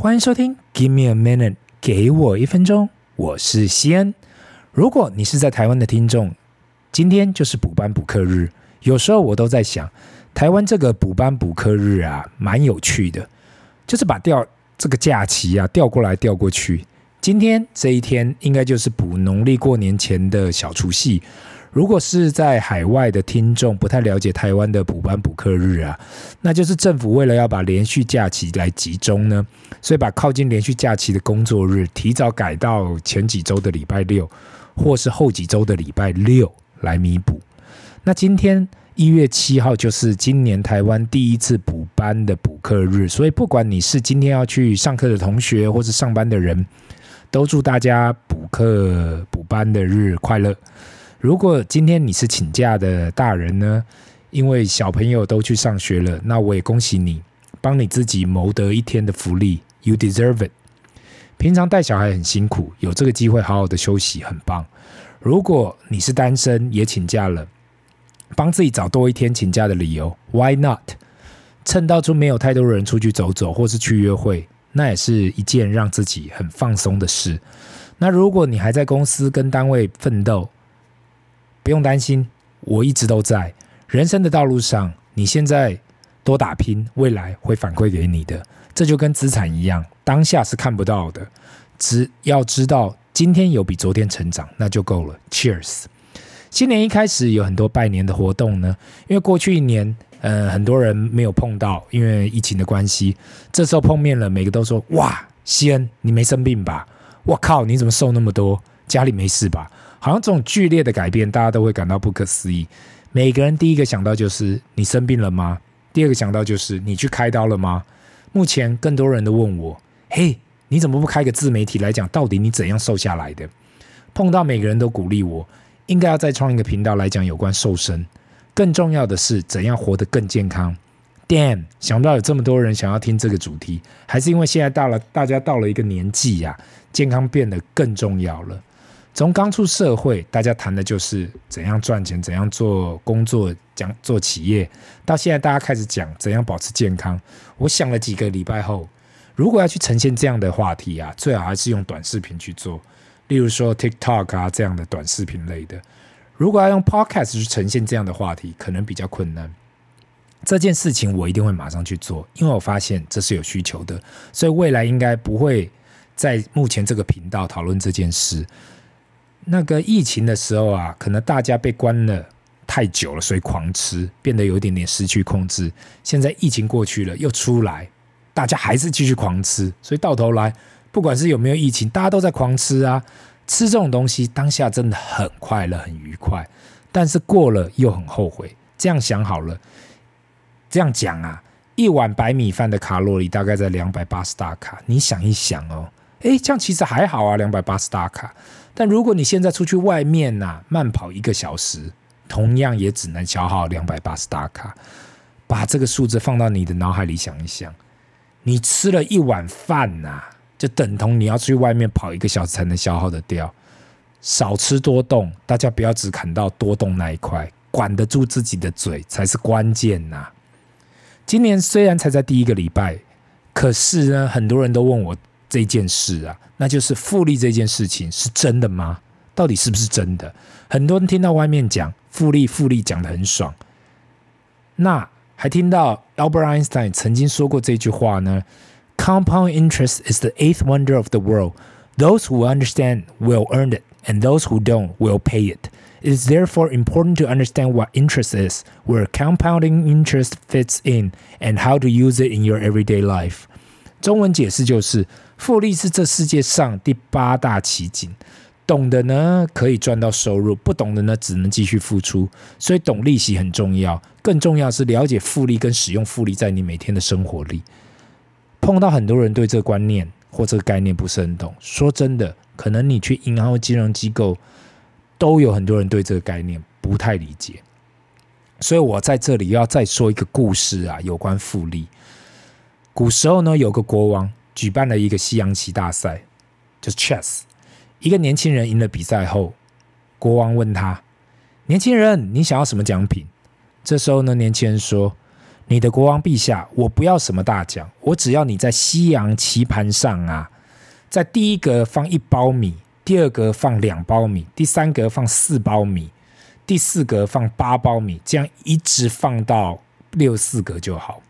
欢迎收听《Give Me a Minute》，给我一分钟。我是西恩。如果你是在台湾的听众，今天就是补班补课日。有时候我都在想，台湾这个补班补课日啊，蛮有趣的，就是把调这个假期啊调过来调过去。今天这一天应该就是补农历过年前的小除夕。如果是在海外的听众不太了解台湾的补班补课日啊，那就是政府为了要把连续假期来集中呢，所以把靠近连续假期的工作日提早改到前几周的礼拜六，或是后几周的礼拜六来弥补。那今天一月七号就是今年台湾第一次补班的补课日，所以不管你是今天要去上课的同学，或是上班的人。都祝大家补课补班的日快乐。如果今天你是请假的大人呢，因为小朋友都去上学了，那我也恭喜你，帮你自己谋得一天的福利，You deserve it。平常带小孩很辛苦，有这个机会好好的休息，很棒。如果你是单身也请假了，帮自己找多一天请假的理由，Why not？趁到处没有太多人出去走走，或是去约会。那也是一件让自己很放松的事。那如果你还在公司跟单位奋斗，不用担心，我一直都在。人生的道路上，你现在多打拼，未来会反馈给你的。这就跟资产一样，当下是看不到的，只要知道今天有比昨天成长，那就够了。Cheers！新年一开始有很多拜年的活动呢，因为过去一年。呃，很多人没有碰到，因为疫情的关系。这时候碰面了，每个都说：“哇，西恩，你没生病吧？我靠，你怎么瘦那么多？家里没事吧？”好像这种剧烈的改变，大家都会感到不可思议。每个人第一个想到就是：“你生病了吗？”第二个想到就是：“你去开刀了吗？”目前更多人都问我：“嘿，你怎么不开个自媒体来讲，到底你怎样瘦下来的？”碰到每个人都鼓励我，应该要再创一个频道来讲有关瘦身。更重要的是，怎样活得更健康？Damn，想不到有这么多人想要听这个主题，还是因为现在到了大家到了一个年纪呀、健康变得更重要了。从刚出社会，大家谈的就是怎样赚钱、怎样做工作、讲做企业，到现在大家开始讲怎样保持健康。我想了几个礼拜后，如果要去呈现这样的话题啊，最好还是用短视频去做，例如说 TikTok 啊这样的短视频类的。如果要用 Podcast 去呈现这样的话题，可能比较困难。这件事情我一定会马上去做，因为我发现这是有需求的，所以未来应该不会在目前这个频道讨论这件事。那个疫情的时候啊，可能大家被关了太久了，所以狂吃，变得有一点点失去控制。现在疫情过去了，又出来，大家还是继续狂吃，所以到头来，不管是有没有疫情，大家都在狂吃啊。吃这种东西，当下真的很快乐、很愉快，但是过了又很后悔。这样想好了，这样讲啊，一碗白米饭的卡路里大概在两百八十大卡。你想一想哦，诶，这样其实还好啊，两百八十大卡。但如果你现在出去外面呐、慢跑一个小时，同样也只能消耗两百八十大卡。把这个数字放到你的脑海里想一想，你吃了一碗饭呐、就等同你要出去外面跑一个小时才能消耗得掉，少吃多动，大家不要只砍到多动那一块，管得住自己的嘴才是关键呐。今年虽然才在第一个礼拜，可是呢，很多人都问我这件事啊，那就是复利这件事情是真的吗？到底是不是真的？很多人听到外面讲复利，复利讲得很爽，那还听到 Albert Einstein 曾经说过这句话呢。Compound interest is the eighth wonder of the world. Those who understand will earn it, and those who don't will pay it. It is therefore important to understand what interest is, where compounding interest fits in, and how to use it in your everyday life. 中文解释就是， 复利是这世界上第八大奇景。懂的呢，可以赚到收入；不懂的呢，只能继续付出。所以，懂利息很重要。更重要是了解复利跟使用复利在你每天的生活里。碰到很多人对这个观念或这个概念不是很懂。说真的，可能你去银行或金融机构，都有很多人对这个概念不太理解。所以我在这里要再说一个故事啊，有关复利。古时候呢，有个国王举办了一个西洋棋大赛，就是 chess。一个年轻人赢了比赛后，国王问他：“年轻人，你想要什么奖品？”这时候呢，年轻人说。你的国王陛下，我不要什么大奖，我只要你在西洋棋盘上啊，在第一格放一包米，第二格放两包米，第三格放四包米，第四格放八包米，这样一直放到六四格就好。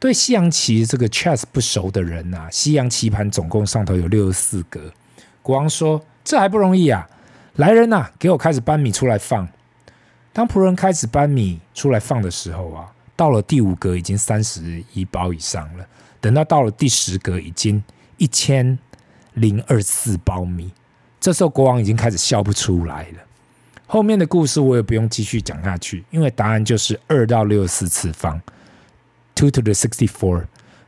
对西洋棋这个 chess 不熟的人啊，西洋棋盘总共上头有六十四格。国王说：“这还不容易啊！来人呐，给我开始搬米出来放。”当仆人开始搬米出来放的时候啊，到了第五格已经三十一包以上了。等到到了第十格，已经一千零二四包米。这时候国王已经开始笑不出来了。后面的故事我也不用继续讲下去，因为答案就是二到六十四次方。Two to the sixty-four，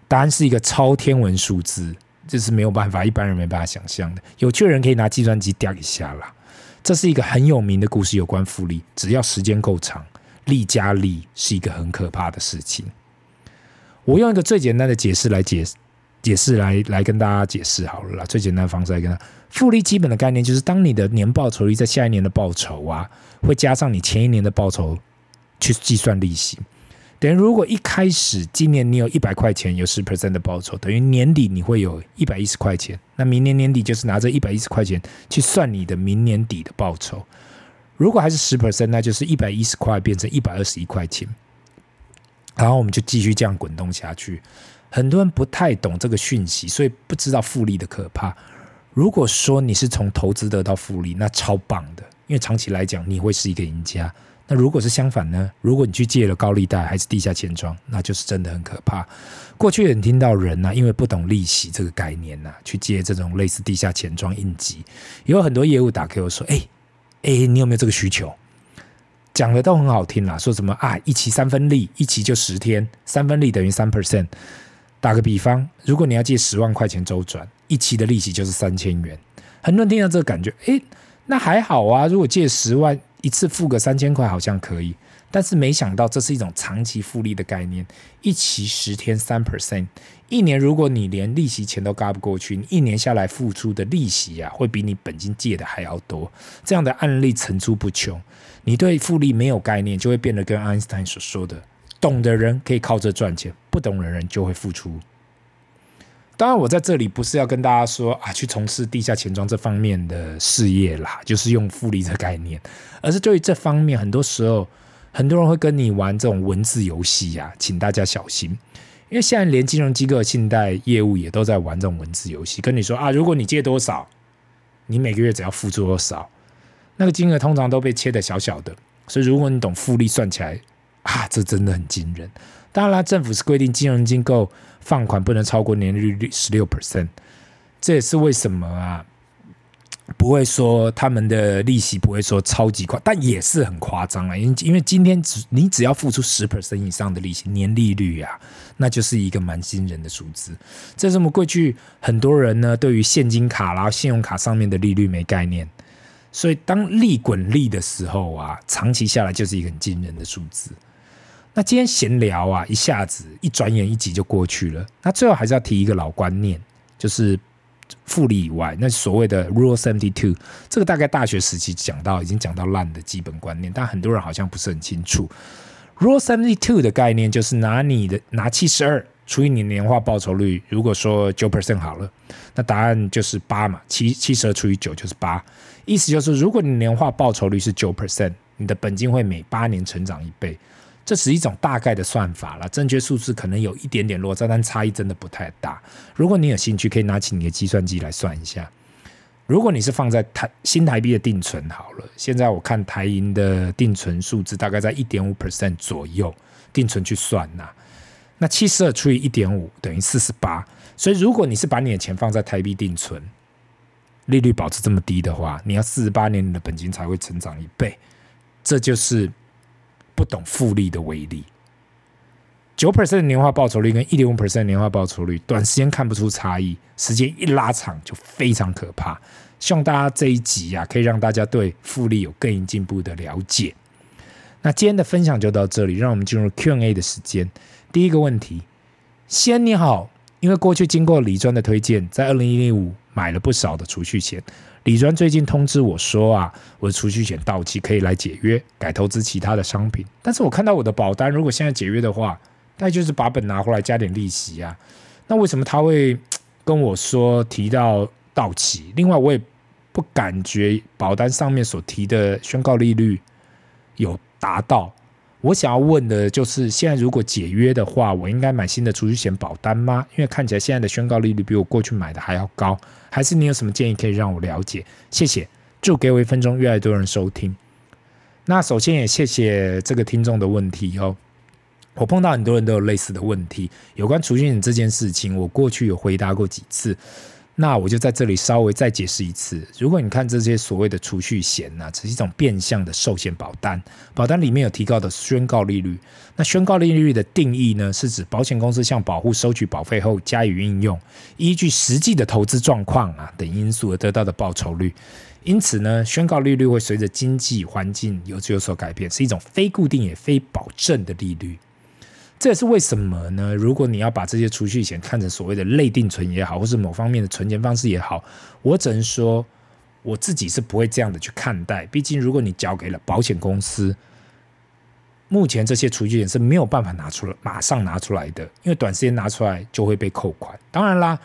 答案是一个超天文数字，这是没有办法，一般人没办法想象的。有趣的人可以拿计算机调一下啦。这是一个很有名的故事，有关复利。只要时间够长，利加利是一个很可怕的事情。我用一个最简单的解释来解解释来来跟大家解释好了啦。最简单的方式来跟他复利基本的概念就是，当你的年报酬率在下一年的报酬啊，会加上你前一年的报酬去计算利息。等于如果一开始今年你有一百块钱，有十 percent 的报酬，等于年底你会有一百一十块钱。那明年年底就是拿着一百一十块钱去算你的明年底的报酬。如果还是十 percent，那就是一百一十块变成一百二十一块钱。然后我们就继续这样滚动下去。很多人不太懂这个讯息，所以不知道复利的可怕。如果说你是从投资得到复利，那超棒的，因为长期来讲你会是一个赢家。那如果是相反呢？如果你去借了高利贷还是地下钱庄，那就是真的很可怕。过去也听到人呐、啊，因为不懂利息这个概念呐、去借这种类似地下钱庄应急，有很多业务打给我说：“哎、欸、哎、你有没有这个需求？”讲的都很好听啦，说什么啊，一期三分利，一期就十天，三分利等于三 percent。打个比方，如果你要借十万块钱周转，一期的利息就是三千元。很多人听到这个感觉，哎、那还好啊，如果借十万。一次付个三千块好像可以，但是没想到这是一种长期复利的概念，一期十天三 percent，一年如果你连利息钱都嘎不过去，你一年下来付出的利息啊，会比你本金借的还要多。这样的案例层出不穷。你对复利没有概念，就会变得跟爱因斯坦所说的：懂的人可以靠这赚钱，不懂的人就会付出。当然，我在这里不是要跟大家说啊，去从事地下钱庄这方面的事业啦，就是用复利的概念，而是对于这方面，很多时候很多人会跟你玩这种文字游戏呀，请大家小心，因为现在连金融机构信贷业务也都在玩这种文字游戏，跟你说啊，如果你借多少，你每个月只要付出多少，那个金额通常都被切得小小的，所以如果你懂复利，算起来啊，这真的很惊人。当然啦，政府是规定金融机构放款不能超过年利率十六 percent，这也是为什么啊，不会说他们的利息不会说超级夸，但也是很夸张啊。因因为今天只你只要付出十 percent 以上的利息，年利率啊，那就是一个蛮惊人的数字。这是我们过去很多人呢对于现金卡啦、信用卡上面的利率没概念，所以当利滚利的时候啊，长期下来就是一个很惊人的数字。那今天闲聊啊，一下子一转眼一集就过去了。那最后还是要提一个老观念，就是复利以外，那所谓的 Rule Seventy Two，这个大概大学时期讲到，已经讲到烂的基本观念，但很多人好像不是很清楚。Rule Seventy Two 的概念就是拿你的拿七十二除以你年化报酬率，如果说九 percent 好了，那答案就是八嘛，七七十二除以九就是八，意思就是如果你年化报酬率是九 percent，你的本金会每八年成长一倍。这是一种大概的算法了，正确数字可能有一点点落差，但差异真的不太大。如果你有兴趣，可以拿起你的计算机来算一下。如果你是放在台新台币的定存好了，现在我看台银的定存数字大概在一点五 percent 左右，定存去算呐、那七十二除以一点五等于四十八。所以如果你是把你的钱放在台币定存，利率保持这么低的话，你要四十八年你的本金才会成长一倍，这就是。不懂复利的威力，九 percent 的年化报酬率跟一点五 percent 年化报酬率，短时间看不出差异，时间一拉长就非常可怕。希望大家这一集啊，可以让大家对复利有更进一步的了解。那今天的分享就到这里，让我们进入 Q&A 的时间。第一个问题，先你好，因为过去经过李专的推荐，在二零一五买了不少的储蓄险。李专最近通知我说啊，我的储蓄险到期可以来解约，改投资其他的商品。但是我看到我的保单，如果现在解约的话，那就是把本拿回来加点利息啊。那为什么他会跟我说提到到期？另外，我也不感觉保单上面所提的宣告利率有达到。我想要问的就是，现在如果解约的话，我应该买新的储蓄险保单吗？因为看起来现在的宣告利率比我过去买的还要高。还是你有什么建议可以让我了解？谢谢。祝给我一分钟，越来越多人收听。那首先也谢谢这个听众的问题哦。我碰到很多人都有类似的问题，有关储蓄险这件事情，我过去有回答过几次，那我就在这里稍微再解释一次。如果你看这些所谓的储蓄险呢，只是一种变相的寿险保单，保单里面有提高的宣告利率。那宣告利率的定义呢，是指保险公司向保户收取保费后加以运用，依据实际的投资状况啊等因素而得到的报酬率。因此呢，宣告利率会随着经济环境有有所改变，是一种非固定也非保证的利率。这也是为什么呢？如果你要把这些储蓄险看成所谓的类定存也好，或是某方面的存钱方式也好，我只能说我自己是不会这样的去看待。毕竟，如果你交给了保险公司，目前这些储蓄险是没有办法拿出来，马上拿出来的，因为短时间拿出来就会被扣款。当然啦，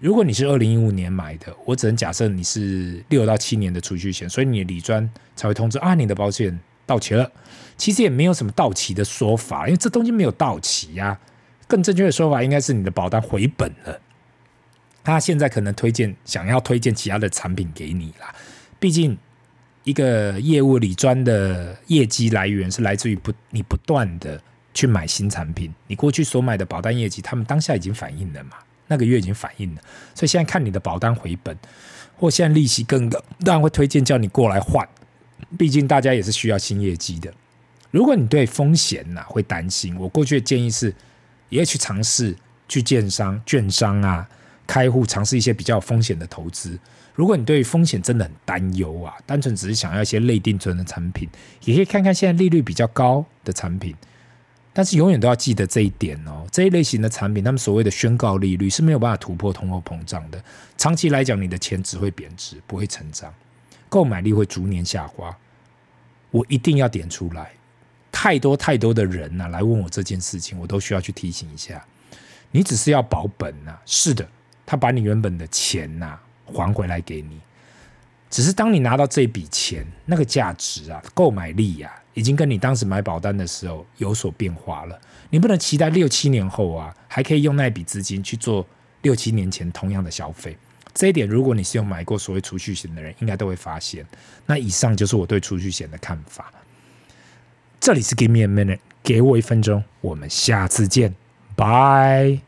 如果你是二零一五年买的，我只能假设你是六到七年的储蓄险，所以你的理专才会通知啊，你的保险到期了。其实也没有什么到期的说法，因为这东西没有到期呀、啊。更正确的说法应该是你的保单回本了。他现在可能推荐想要推荐其他的产品给你啦。毕竟一个业务理专的业绩来源是来自于不你不断的去买新产品，你过去所买的保单业绩，他们当下已经反映了嘛，那个月已经反映了。所以现在看你的保单回本，或现在利息更高，当然会推荐叫你过来换。毕竟大家也是需要新业绩的。如果你对风险呐、会担心，我过去的建议是，也要去尝试去建商、券商啊开户，尝试一些比较有风险的投资。如果你对风险真的很担忧啊，单纯只是想要一些类定存的产品，也可以看看现在利率比较高的产品。但是永远都要记得这一点哦，这一类型的产品，他们所谓的宣告利率是没有办法突破通货膨胀的。长期来讲，你的钱只会贬值，不会成长，购买力会逐年下滑。我一定要点出来。太多太多的人呐、啊，来问我这件事情，我都需要去提醒一下。你只是要保本呐、是的，他把你原本的钱呐、还回来给你。只是当你拿到这笔钱，那个价值啊，购买力呀、啊，已经跟你当时买保单的时候有所变化了。你不能期待六七年后啊，还可以用那笔资金去做六七年前同样的消费。这一点，如果你是有买过所谓储蓄险的人，应该都会发现。那以上就是我对储蓄险的看法。这里是 Give me a minute，给我一分钟，我们下次见，拜。